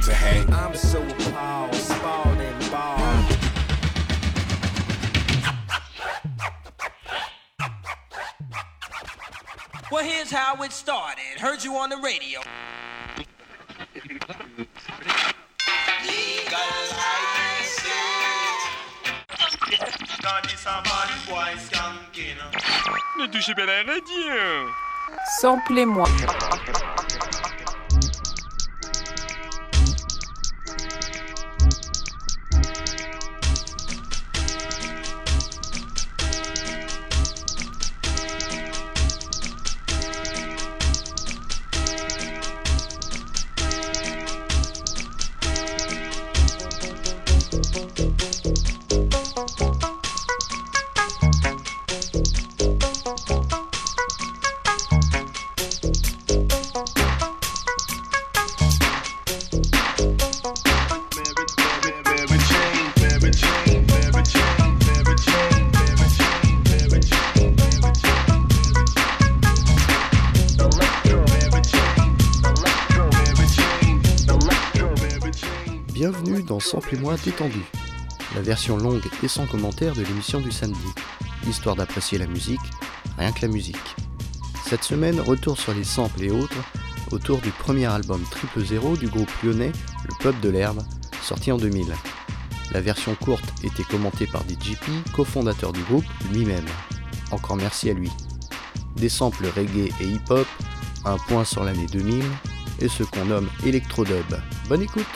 up to hang. I'm so appalled, spalled and bald. Well, here's how it started. Heard you on the radio. Ne touchez pas la radio Samplez-moi. Bienvenue dans Sample-moi détendu, la version longue et sans commentaire de l'émission du samedi, histoire d'apprécier la musique, rien que la musique. Cette semaine, retour sur les samples et autres, autour du premier album Triple Zéro du groupe lyonnais Le Peuple de l'Herbe, sorti en 2000. La version courte était commentée par DJP, cofondateur du groupe lui-même. Encore merci à lui. Des samples reggae et hip-hop, un point sur l'année 2000, et ce qu'on nomme électrodub. Bonne écoute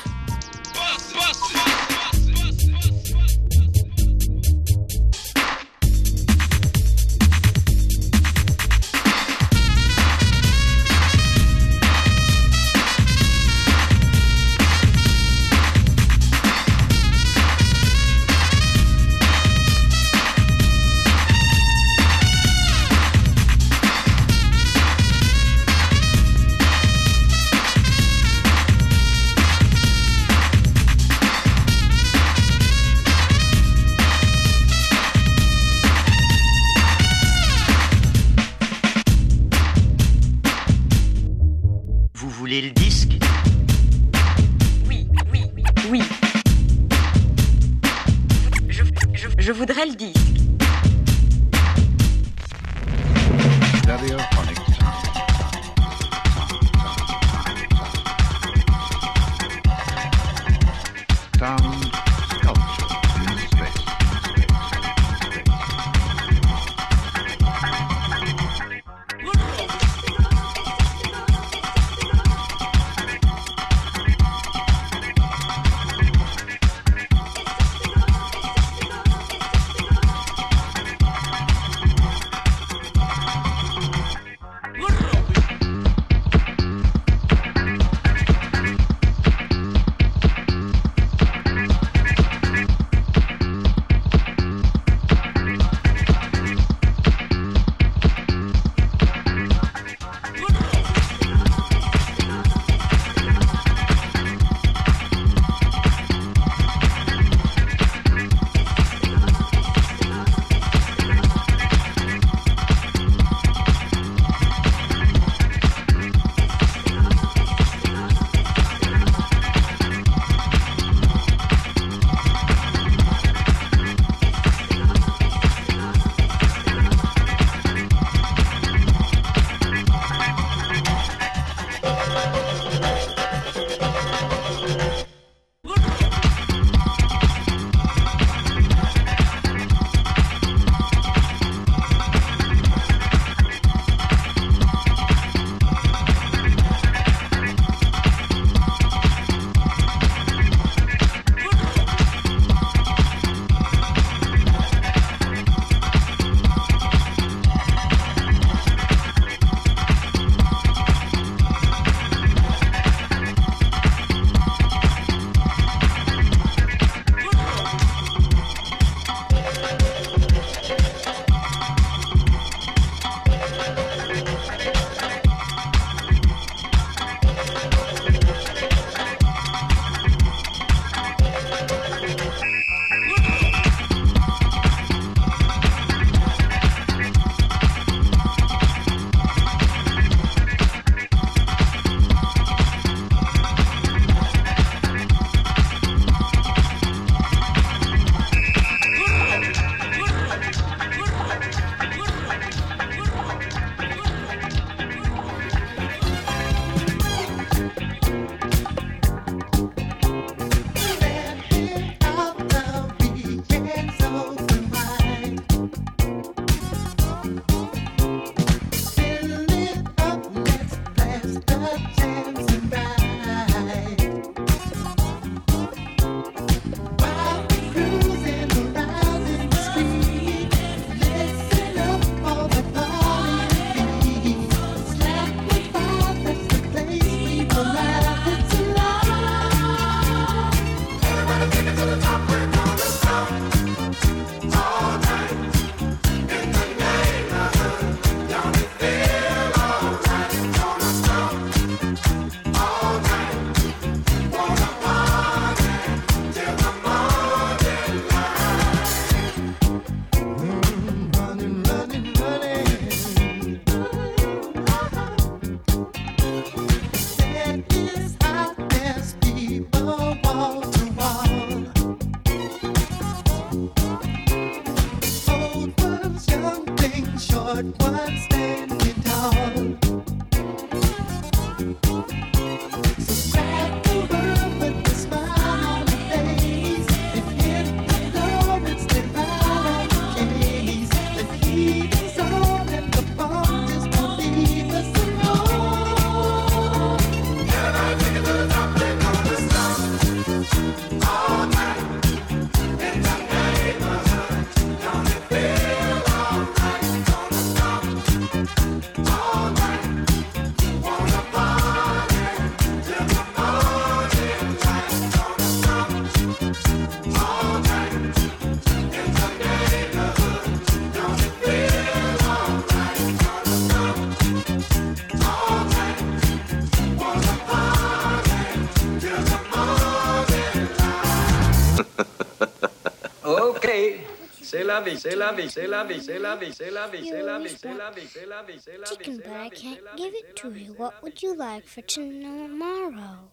la vie, c'est la vie, c'est la vie, c'est la vie, c'est la vie, c'est la vie, c'est la vie, c'est la vie, c'est la vie. Chicken, but I can't give it to you. What would you like for tomorrow?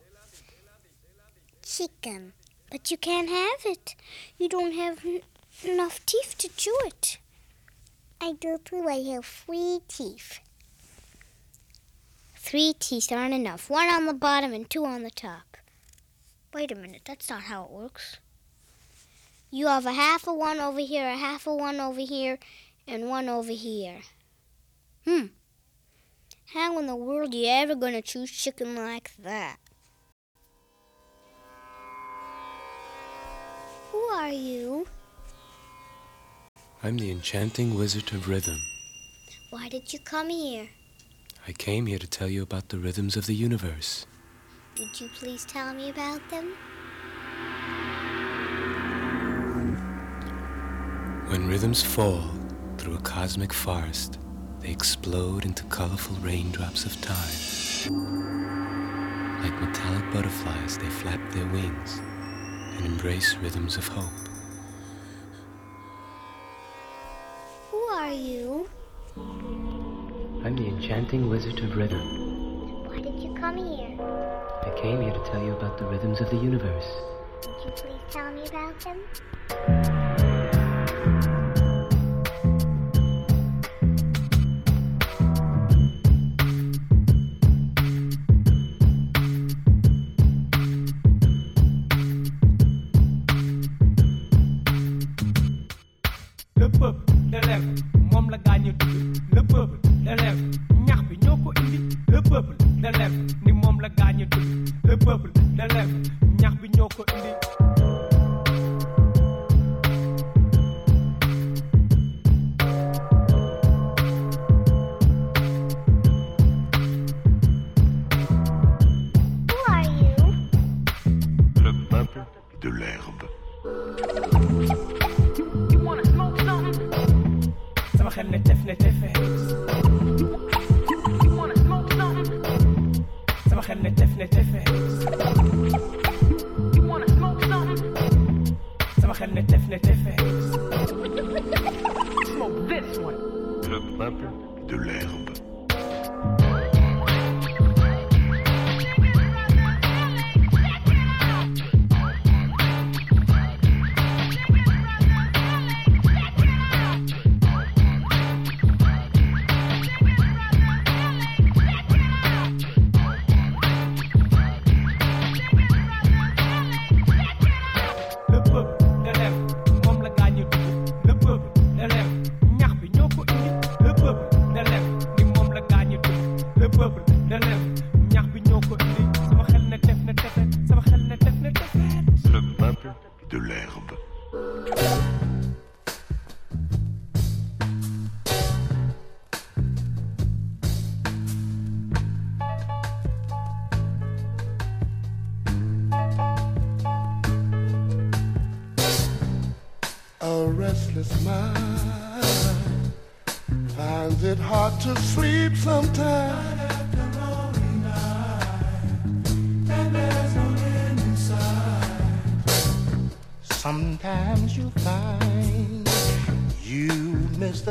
Chicken, but you can't have it. You don't have enough teeth to chew it. I do too. I have three teeth. Three teeth aren't enough. One on the bottom and two on the top. Wait a minute, that's not how it works. You have a half of one over here, a half of one over here, and one over here. Hmm. How in the world are you ever going to choose chicken like that? Who are you? I'm the enchanting wizard of rhythm. Why did you come here? I came here to tell you about the rhythms of the universe. Would you please tell me about them? When rhythms fall through a cosmic forest, they explode into colorful raindrops of time. Like metallic butterflies, they flap their wings and embrace rhythms of hope. Who are you? I'm the enchanting wizard of rhythm. Why did you come here? I came here to tell you about the rhythms of the universe. Would you please tell me about them?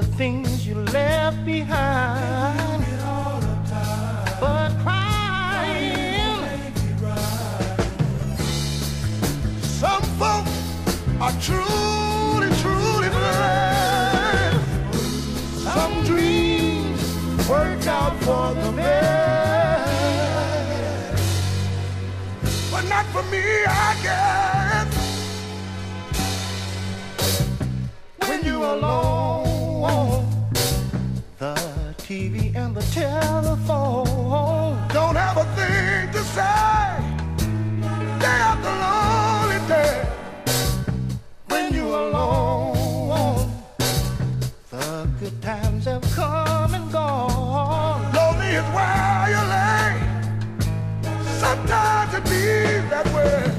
The things you left behind. But crying, some folks are truly, truly blessed. Some dreams work out for the best, but not for me, I telephone don't have a thing to say. Day after lonely day when you're alone. The good times have come and gone. Lonely is where you lay. Sometimes it be that way.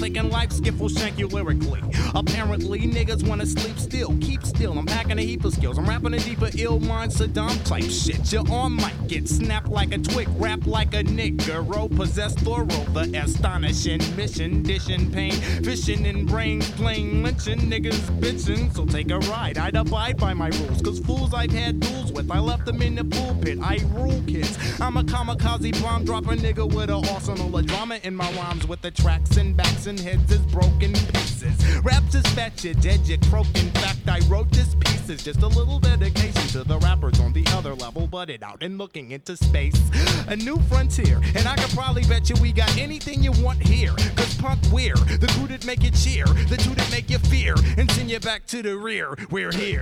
Taking life, skiff will shank you lyrically. Apparently, niggas wanna sleep still, keep still. I'm packing a heap of skills. I'm rapping a deeper ill mind Saddam type shit. Your arm might get snapped like a twig, rap like a nigga. Roll possess thorough, the astonishing mission, dishing pain, fishing in brains, playing lynching niggas bitching. So take a ride, I'd abide by my rules, cause fools I've had duels with, I left them in the pulpit. I rule kids. I'm a kamikaze bomb dropper nigga with an arsenal of drama in my rhymes with the tracks and backs and heads is broken pieces. Raps is fat, you dead, you croak. In fact, I wrote this piece as just a little dedication to the rappers on the other level, butted out and looking into space. A new frontier, and I could probably bet you we got anything you want here. Cause punk we're the crew that make you cheer, the two that make you fear, and send you back to the rear. We're here.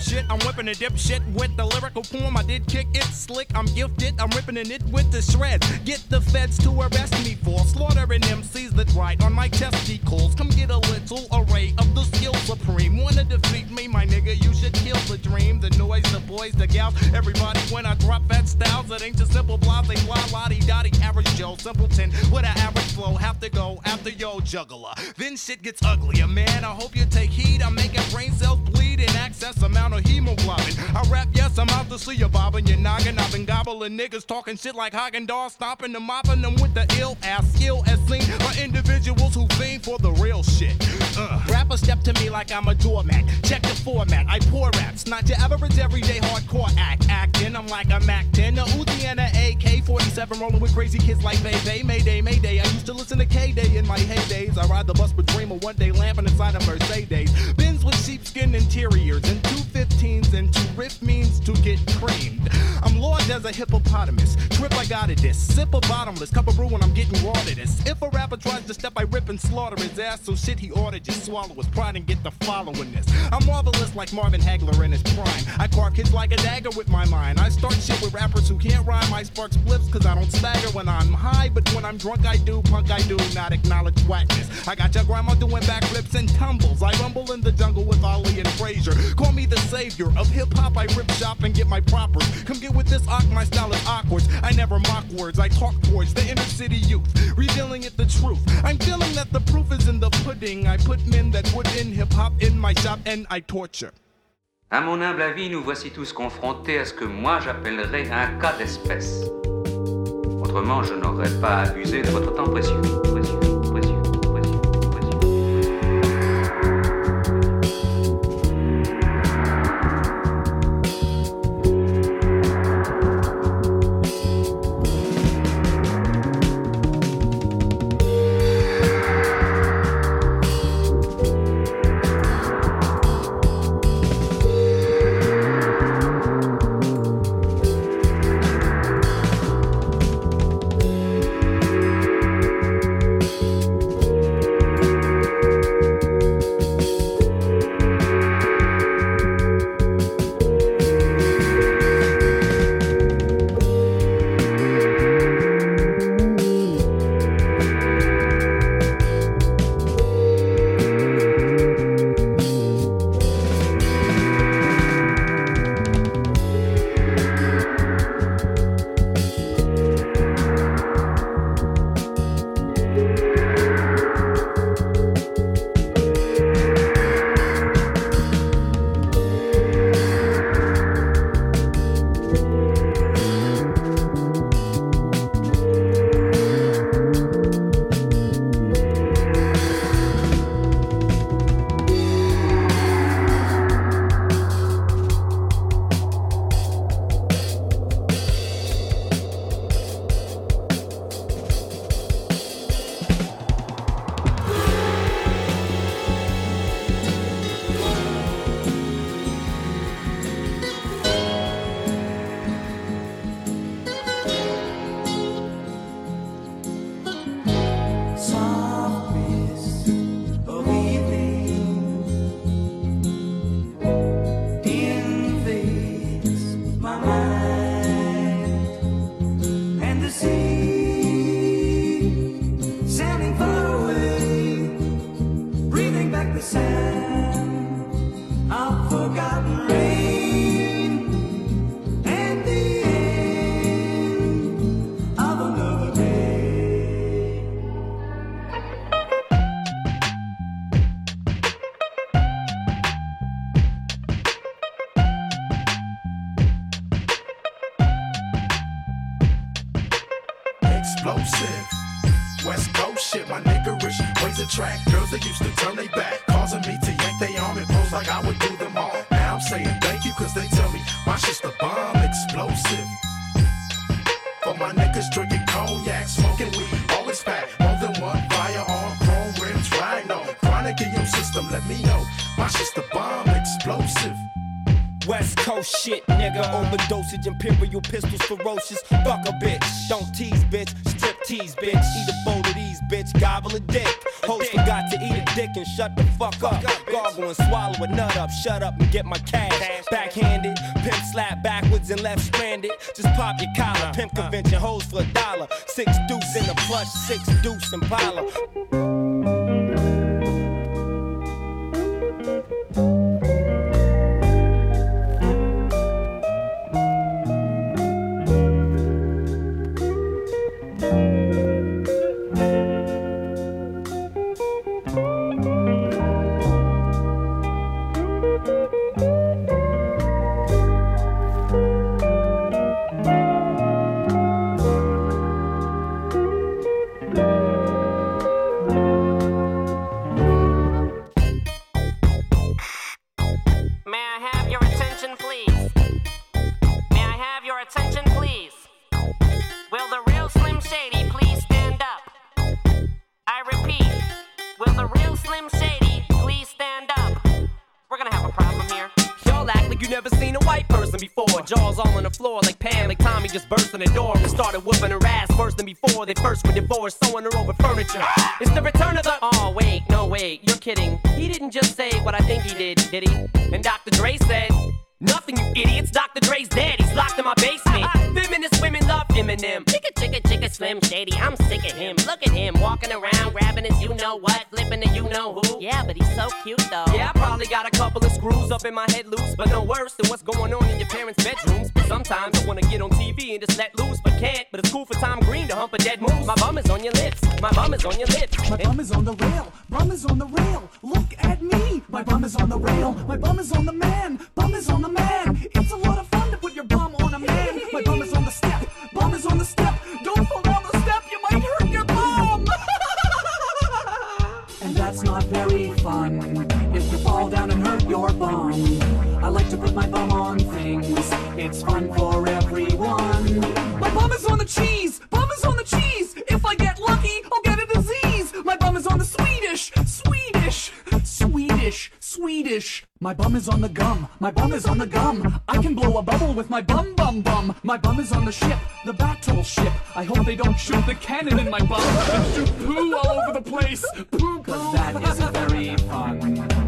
Shit, I'm whipping a dip shit with the lyrical poem. I did kick it slick, I'm gifted, I'm ripping in it with the shreds. Get the feds to arrest me for slaughtering MCs that write on my testicles. Come get a little array of the skill supreme. Wanna defeat me, my nigga? You should kill the dream, the noise, the boys, the gals, everybody. When I drop fat styles, it ain't just simple blase, they fly, lottie, dotty, average Joe, simpleton with an average flow. Have to go after yo juggler. Then shit gets uglier, man. I hope you take heed. I'm making brain cells bleed in access amount of hemoglobin. I rap, yes, I'm out to see you bobbing your noggin. I've been gobbling niggas talking shit like Häagen-Dazs, stomping them, mopping them with the ill ass skill as seen by individuals who fiend for the real shit. Uh, rappers step to me like I'm a doormat. Check the format, I pour raps, not your average everyday hardcore act. Acting, I'm like I'm acting. A Uzi and a AK 47 rolling with crazy kids like Bebe. Mayday, Mayday. I used to listen to KDAY in my heydays. I ride the bus with Dream of one day lamping inside a Mercedes. Benz with sheepskin interiors and two 15s and two riff means to get creamed. I'm large as a hippopotamus. Trip, I got it this. Sip a bottomless. Cup of brew when I'm getting to this. If a rapper tries to step, I rip and slaughter his ass. So shit, he ordered, just swallow his pride and get the following this. I'm marvelous like Marvin Hagler in his prime. I carve kids like a dagger with my mind. I start shit with rappers who can't rhyme. I spark spliffs cause I don't stagger when I'm high. But when I'm drunk, I do. Punk, I do. Not acknowledge whackness. I got your grandma doing backflips and tumbles. I rumble in the jungle with Ali and Frazier. Call me the savior of hip hop. I rip shop and get my proper. Come get with this arc, my style is awkward. I never mock words, I talk towards the inner city youth, revealing it the truth. I'm feeling that the proof is in the pudding. I put men that would in hip hop in my shop and I torture. À mon humble avis, nous voici tous confrontés à ce que moi j'appellerais un cas d'espèce. Autrement, je n'aurais pas abusé de votre temps précieux. Explosive. For my niggas drinking cognac, smoking weed, always pack more than one firearm, chrome rims, rhino. Chronic in your system, let me know. My shit's bomb explosive. West Coast shit, nigga. Overdosage, imperial pistols, ferocious. Fuck a bitch. Don't tease, bitch. Strip tease, bitch. Eat a bowl of these, bitch. Gobble a dick. Host forgot to eat a dick and shut the fuck up. Gargle and swallow a nut up. Shut up and get my cash. Backhanded, slap backwards and left stranded. Just pop your collar. Pimp uh, uh. convention hoes for a dollar. Six deuce in the plush, six deuce Impala. May first were divorced, sewing what, you know who. Yeah, but he's so cute though. Yeah, I probably got a couple of screws up in my head loose, but no worse than what's going on in your parents' bedrooms. Sometimes I wanna get on TV and just let loose, but can't. But it's cool for Tom Green to hump a dead moose. My bum is on your lips. My bum is on your lips. My bum is on the rail. Bum is on the rail. Look at me. My bum is on the rail. My bum is on the man. Bum is on the man. It's a lot of fun to put your bum on a man. My bum is on the step. Bum is on the step. Not very fun. If you fall down and hurt your bum. I like to put my bum on things. It's fun for everyone. My bum is on the cheese. Bum is on the cheese. If I get lucky, I'll get a disease. My bum is on the Swedish. Swedish. Swedish. Swedish. My bum is on the gum. My bum is on the gum. I can blow a bubble with my bum bum bum. My bum is on the ship. The battleship. I hope they don't shoot the cannon in my bum and shoot poo all over the place. Poo Cause that isn't very fun.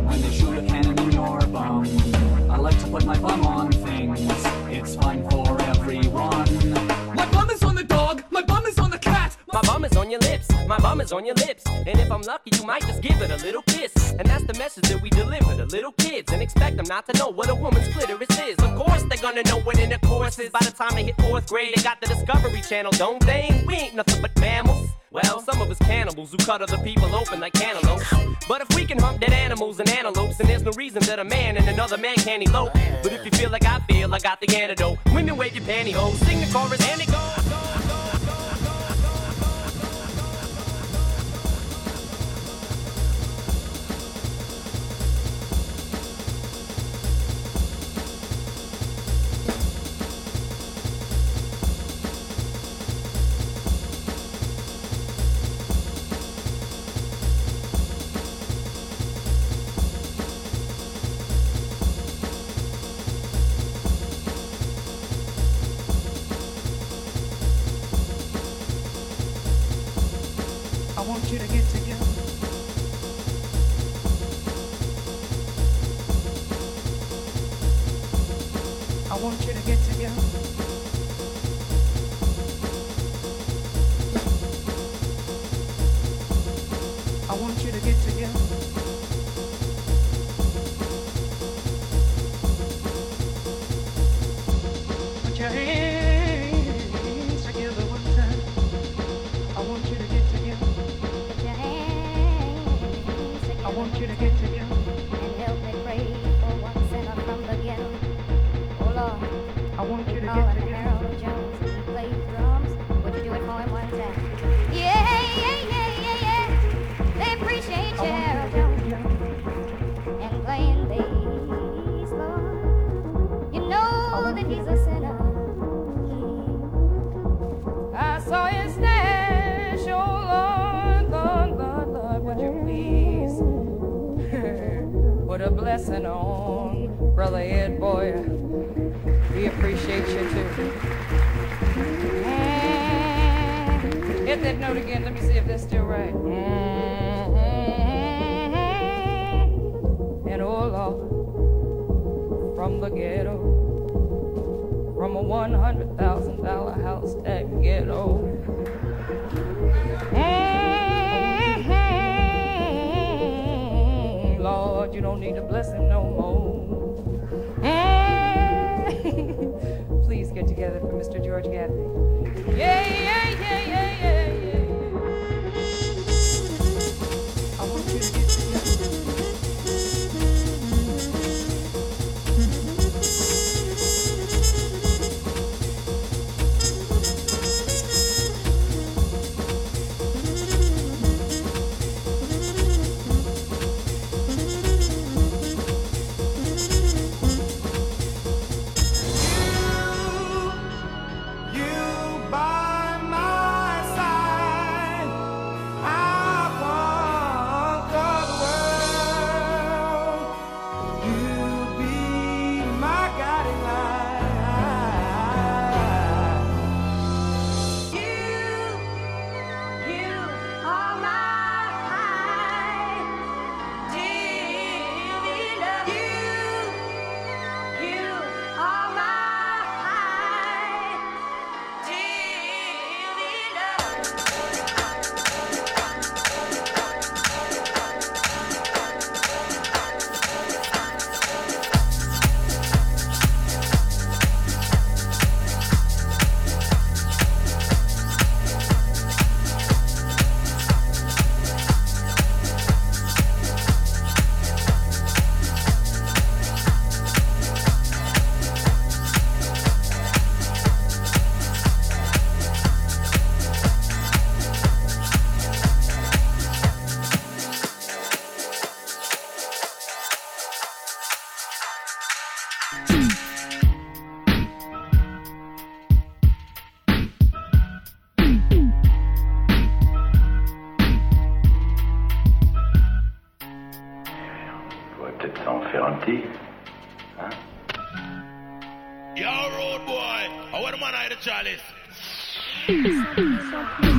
When they shoot a cannon in your bum. I like to put my bum on My bum is on your lips, my bum is on your lips. And if I'm lucky, you might just give it a little kiss. And that's the message that we deliver to little kids. And expect them not to know what a woman's clitoris is. Of course, they're gonna know what intercourse is. By the time they hit fourth grade, they got the Discovery Channel, don't they? We ain't nothing but mammals. Well, some of us cannibals who cut other people open like cantaloupes. But if we can hump dead animals and antelopes, then there's no reason that a man and another man can't elope. But if you feel like I feel, I got the antidote. Women wave your pantyhose, sing the chorus, and it goes. Lord, you don't need a blessing no more. Hey. Please get together for Mr. George Gaffney. Yay! Something, something.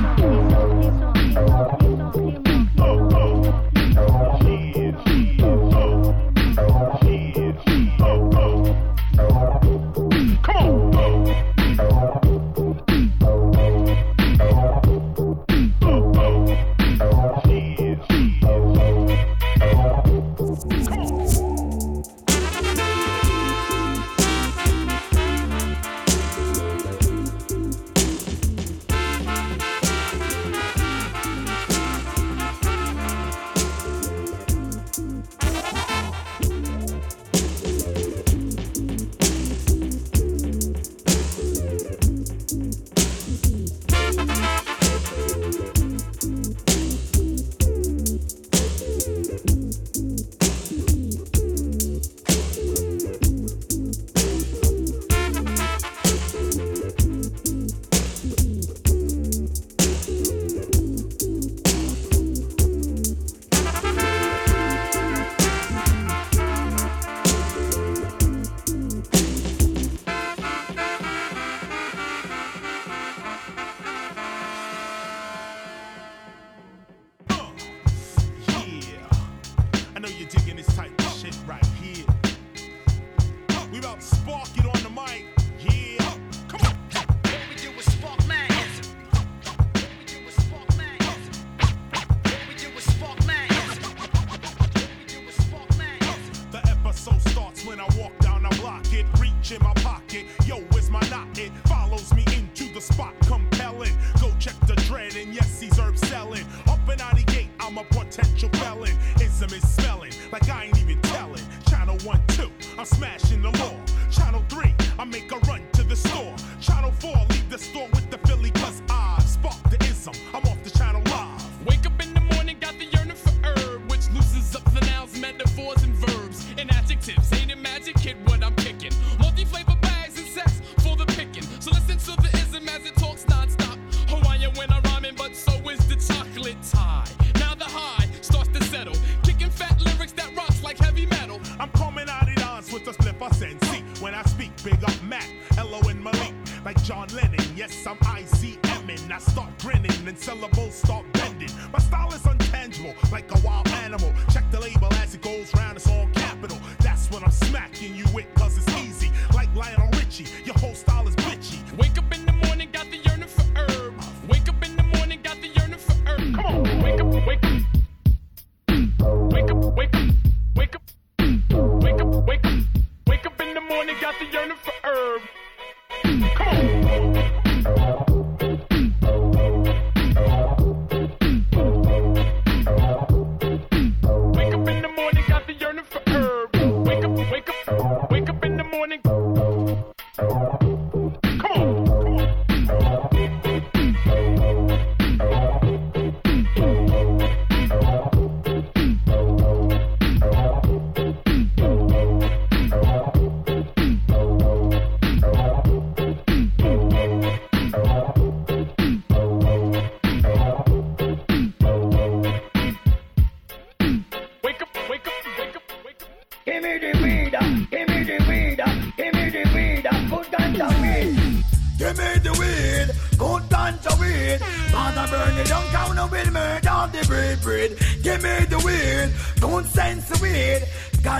gym. my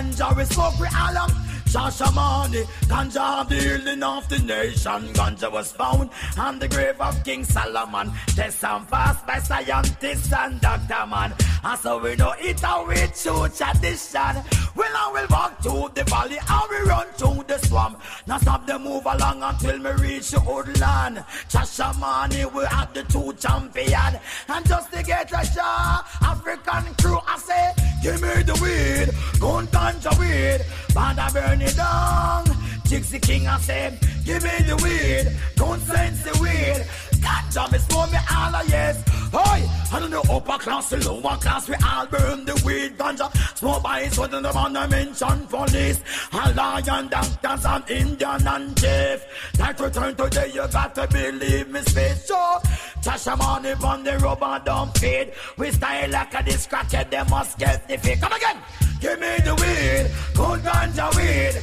Ganja we smoke with alum. Shashamani, ganja the healing of the nation. Ganja was found on the grave of King Solomon. Test and fast by scientists and doctor man. And so we know it how we true tradition. Well, I will walk to the valley and we run to the swamp. Now stop the move along until me reach the old land. Shashamani, we have the two champion. And just to get a shot, African crew, I say, give me the weed, gun ganja weed, banda burn it down. Gypsy King, I said, give me the weed, gun sense the weed. Ganja, me smoke me all a yes. Oi, I don't know upper class, the lower class, we all burn the weed ganja. Smoke by foot in the man, I mention police. A lion, doctors, and Indian and chief. That return today, you got to believe me, space show. Tasha money on the rubber don't feed. We style like a this crackhead, they must get the fee. Come again. Give me the weed, good ganja weed.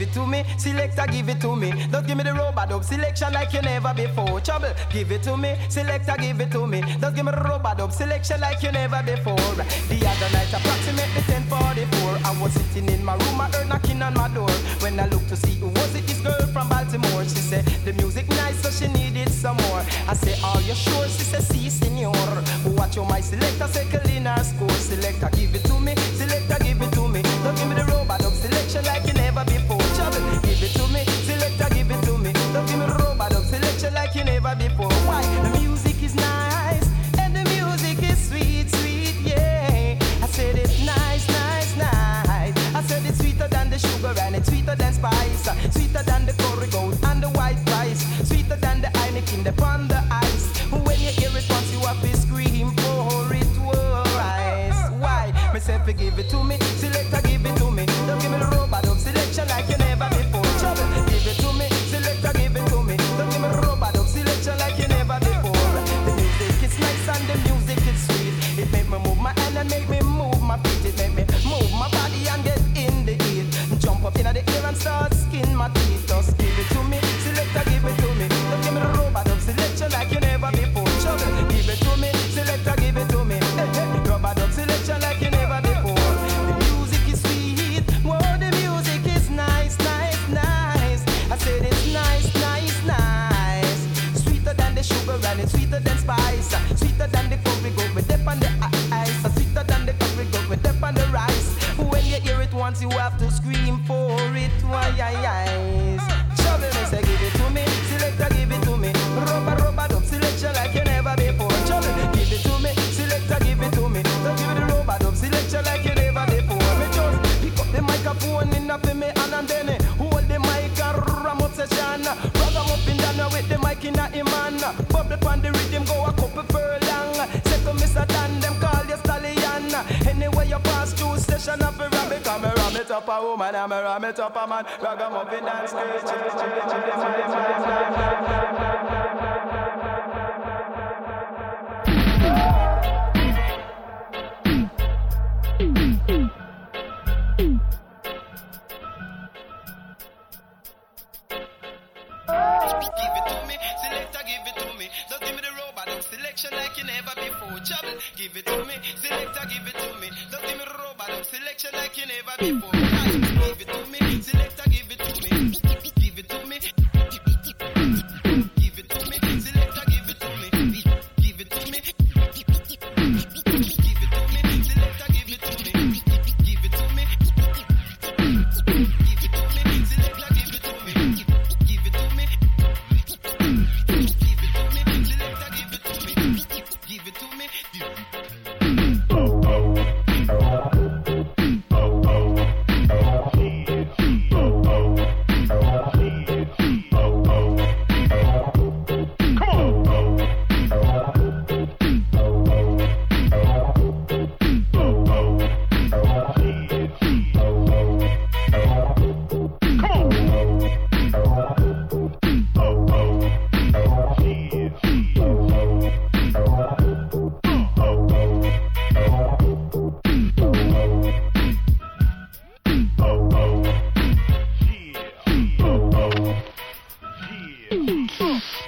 Give it to me, selector, give it to me. Don't give me the robot dub selection like you never before. Trouble, give it to me, selector, give it to me. Don't give me the robot dub selection like you never before. The other night, approximately 10:44, I was sitting in my room, I heard knocking on my door. When I looked to see who was it, this girl from Baltimore. She said the music nice, so she needed some more. I said, Are you sure? She said, Si, senor. Watch your my selector, circle in her score. Selector, give it to me, selector, give it to me. Like you never before. Bubble on the rhythm, go a couple furlong. Say to Mr. Dan, them call you stallion. Anyway, you pass through station of a rabbit. Come and ram it up a woman, I'm a ram it up a man. Ragamuffin and skirt. Protection like you never before. Trouble, give it to me. Selector, give it to me. Don't give me rubber. Selection like you never before. Give it to me. Mm-hmm.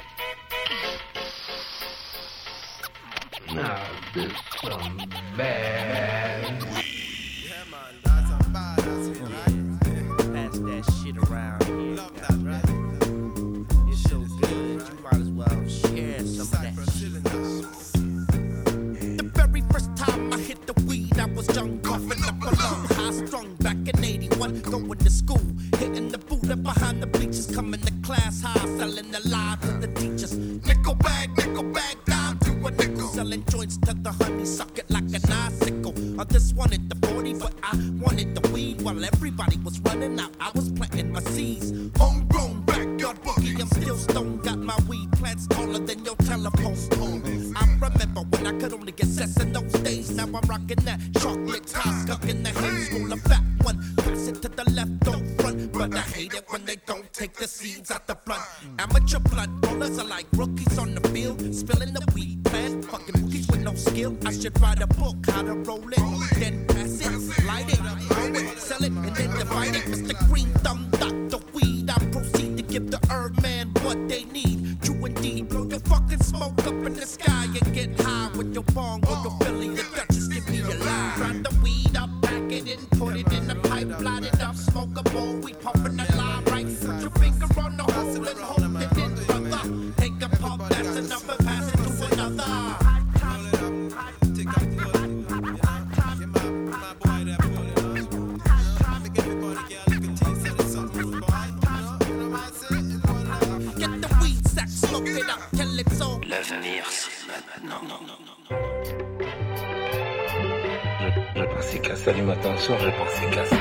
Je pensais qu'à ça du matin au soir, je pensais qu'à ça.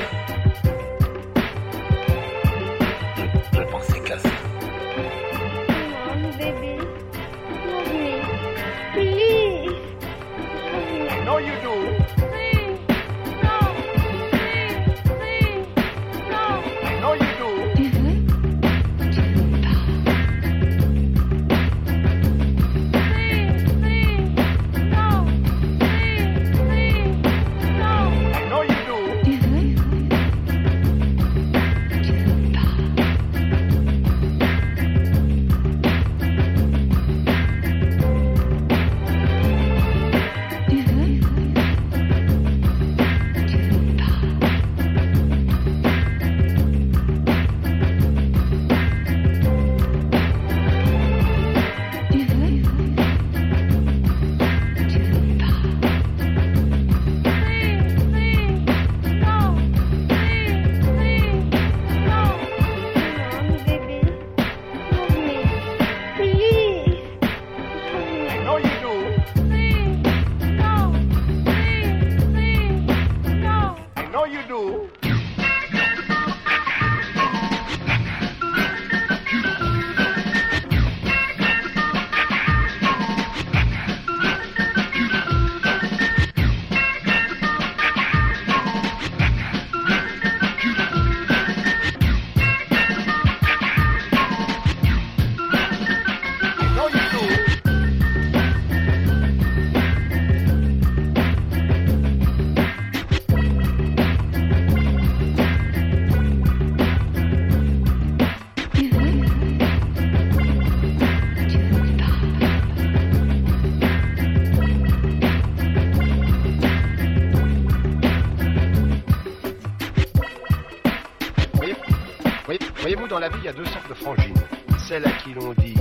Il y a deux sortes de frangines. Celles à qui l'on dit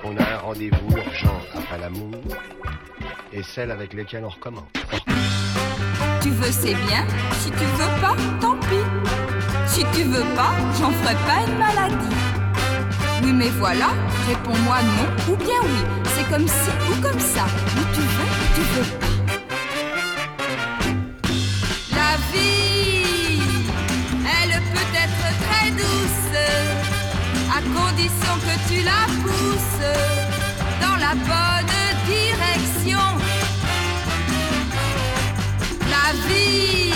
qu'on a un rendez-vous urgent après l'amour et celles avec lesquelles on recommence. Tu veux, c'est bien. Si tu veux pas, tant pis. Si tu veux pas, j'en ferai pas une maladie. Oui, mais voilà, réponds-moi non ou bien oui. C'est comme ci ou comme ça. Ou tu veux ou tu veux pas. Condition que tu la pousses dans la bonne direction. La vie,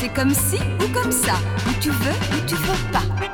C'est comme ci ou comme ça. Ou tu veux ou tu veux pas.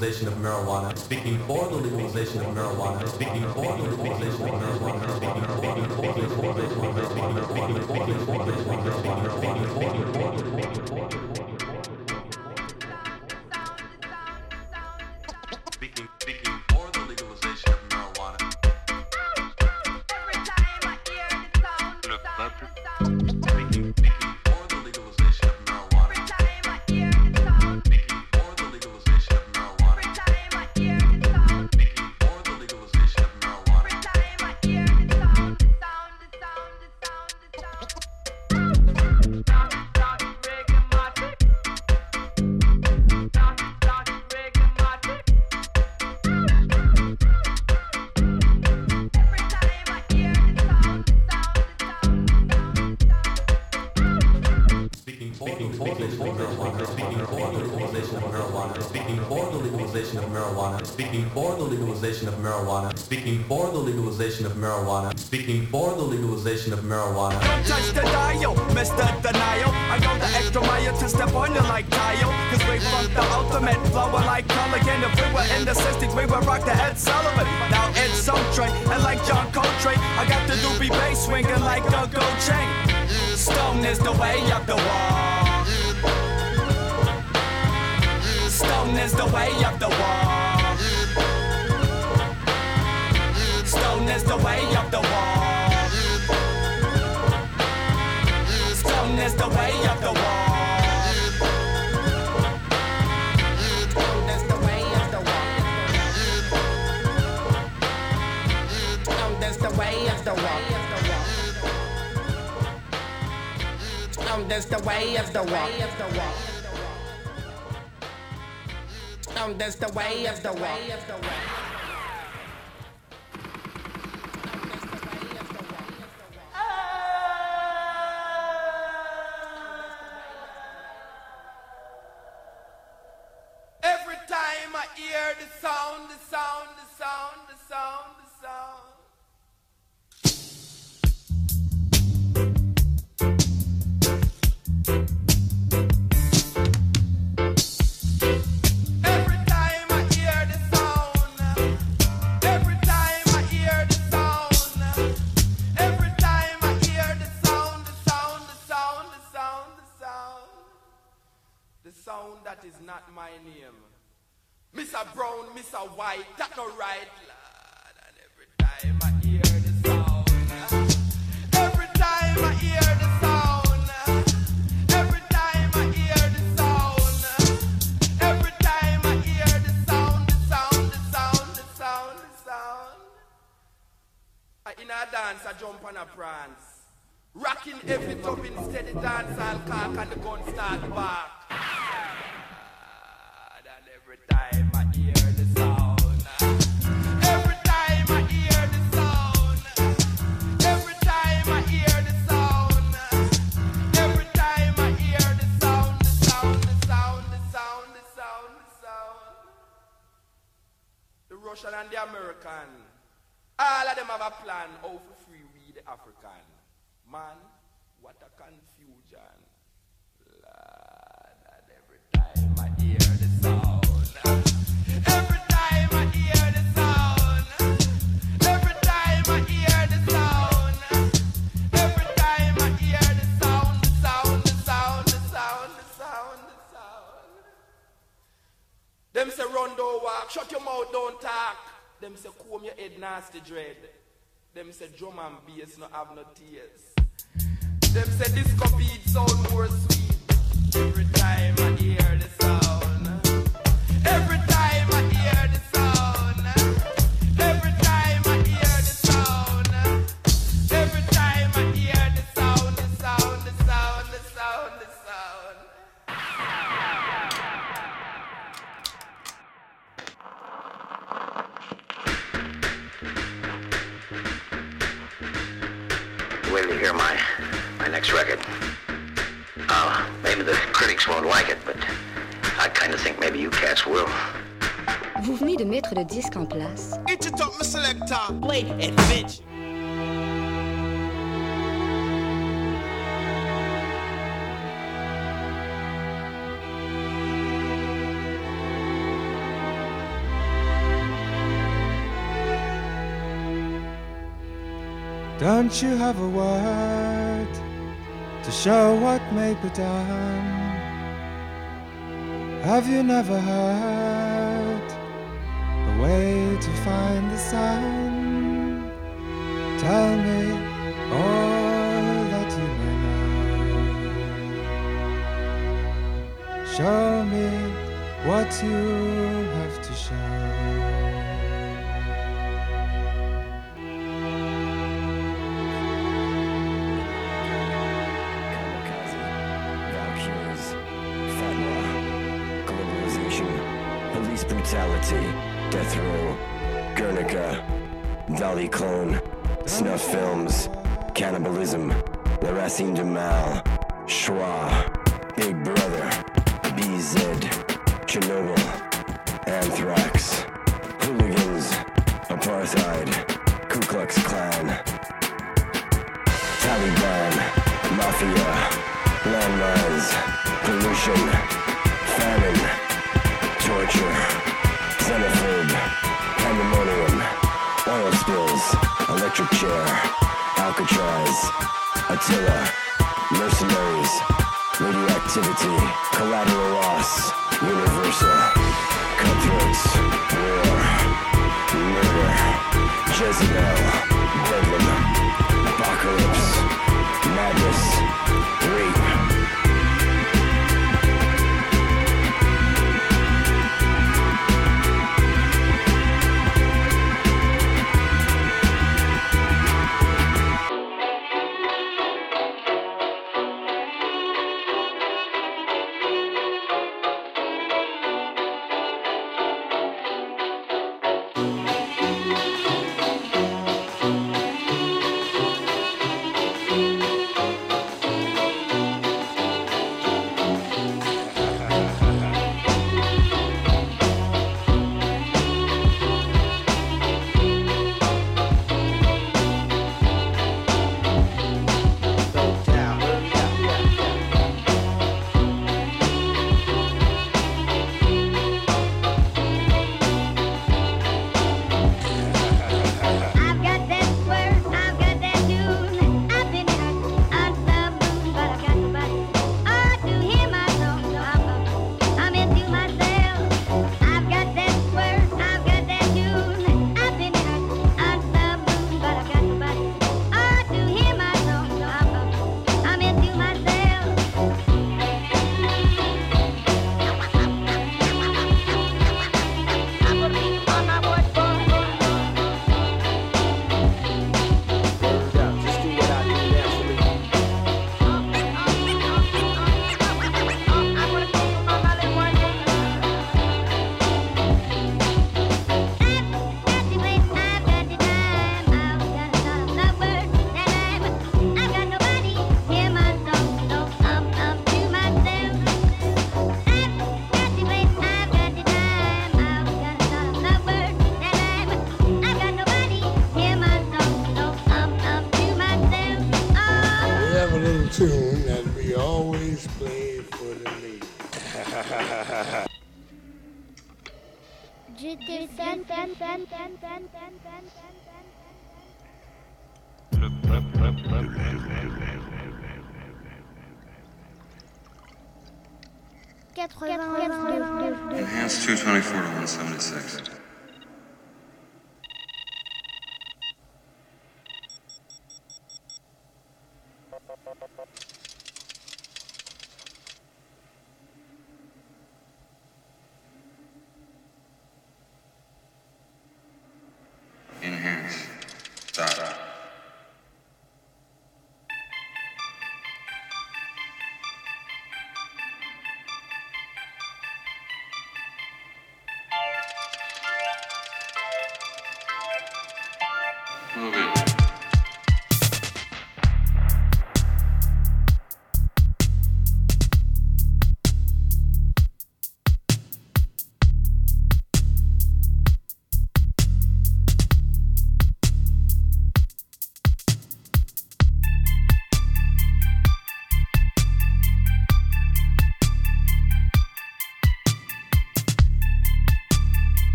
For the legalization of marijuana. Speaking for the legalization of marijuana. Speaking for the legalization of marijuana. Speaking for the legalization of marijuana. Speaking for the legalization of marijuana. Speaking for the legalization of marijuana. Speaking for the legalization of marijuana. Speaking for the legalization of marijuana. Don't touch the dial, Mr. Denial. I go the extra mile to step on you like tile. Cause we from the ultimate flower like Culligan. If we were in the 60s, we would rock the Ed Sullivan. Now it's so Trey, and like John Coltrane, I got the doobie bass swinging like a gold chain. Stone is the way of the wall. Stone is the way of the wall. Is the way of the walk. Stone is the way of the wall. Is the way of the wall. Stone is the way of the wall. Stone is the way of the wall. Sound that is not my name. Mr. Brown, Mr. White, that no right, lad. And every time I hear the sound, every time I hear the sound, every time I hear the sound, every time I hear the sound, the sound, the sound, the sound, the sound. I in a dance, I jump on a prance. Rocking every top in steady dance, I'll cock and the gun start back. Confusion. Lord, and the American. All of them have a plan how to free with African. Man, what a confusion. every time I hear the run don't walk, shut your mouth, don't talk. Them say comb your head nasty dread. Them say drum and bass no have no tears. Them say disco beat sound more sweet. Every time I hear the sound. Every Wait till you hear my my next record. Uh, maybe the critics won't like it, but I kind of think maybe you cats will. Vous venez de mettre le disque en place. Get your top, selector. Play it, bitch. Don't you have a word to show what may be done? Have you never heard a way to find the sun? Tell me all that you may know. Show me what you have death row, Guernica, Dali clone, snuff films, cannibalism, the Racine de Mal, Schwa, Big Brother, BZ, Chernobyl, mercenaries, radioactivity, collateral loss, universal, cutthroats, war, murder, Jezebel, bedlam, apocalypse, madness,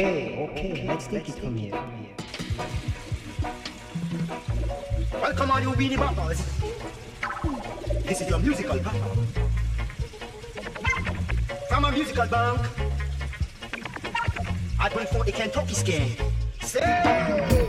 Okay, okay, let's take it from here. Welcome all you beanie boppers. This is your musical bank. From a musical bank. I bring for a Kentucky skin. Say.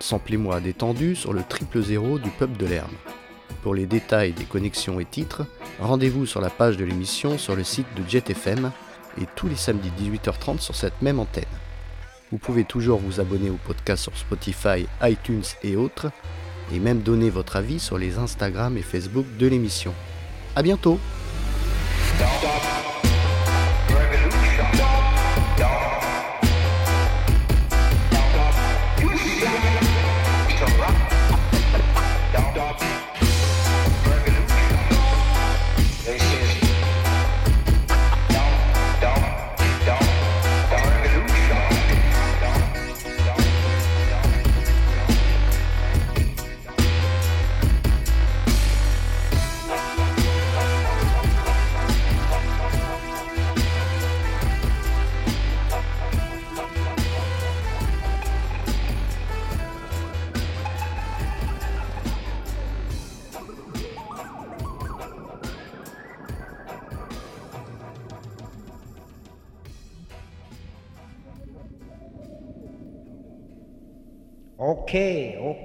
Samplez-moi détendu sur le triple zéro du pub de l'Herbe. Pour les détails des connexions et titres, rendez-vous sur la page de l'émission sur le site de Jet FM et tous les samedis 18h30 sur cette même antenne. Vous pouvez toujours vous abonner au podcast sur Spotify, iTunes et autres, et même donner votre avis sur les Instagram et Facebook de l'émission. A bientôt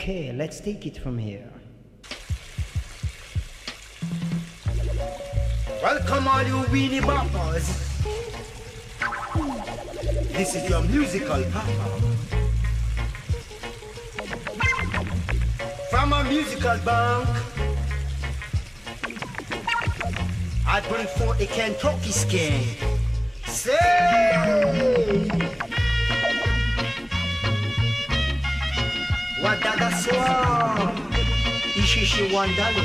okay, let's take it from here. Welcome all you weenie boppers. This is your musical papa. From a musical bank. I bring forth a Kentucky skin. Say! wadadaswa ishishi wandalo.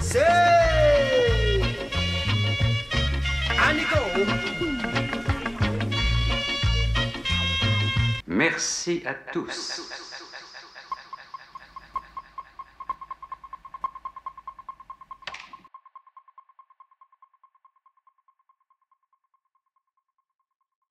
Se anigo Merci à tous.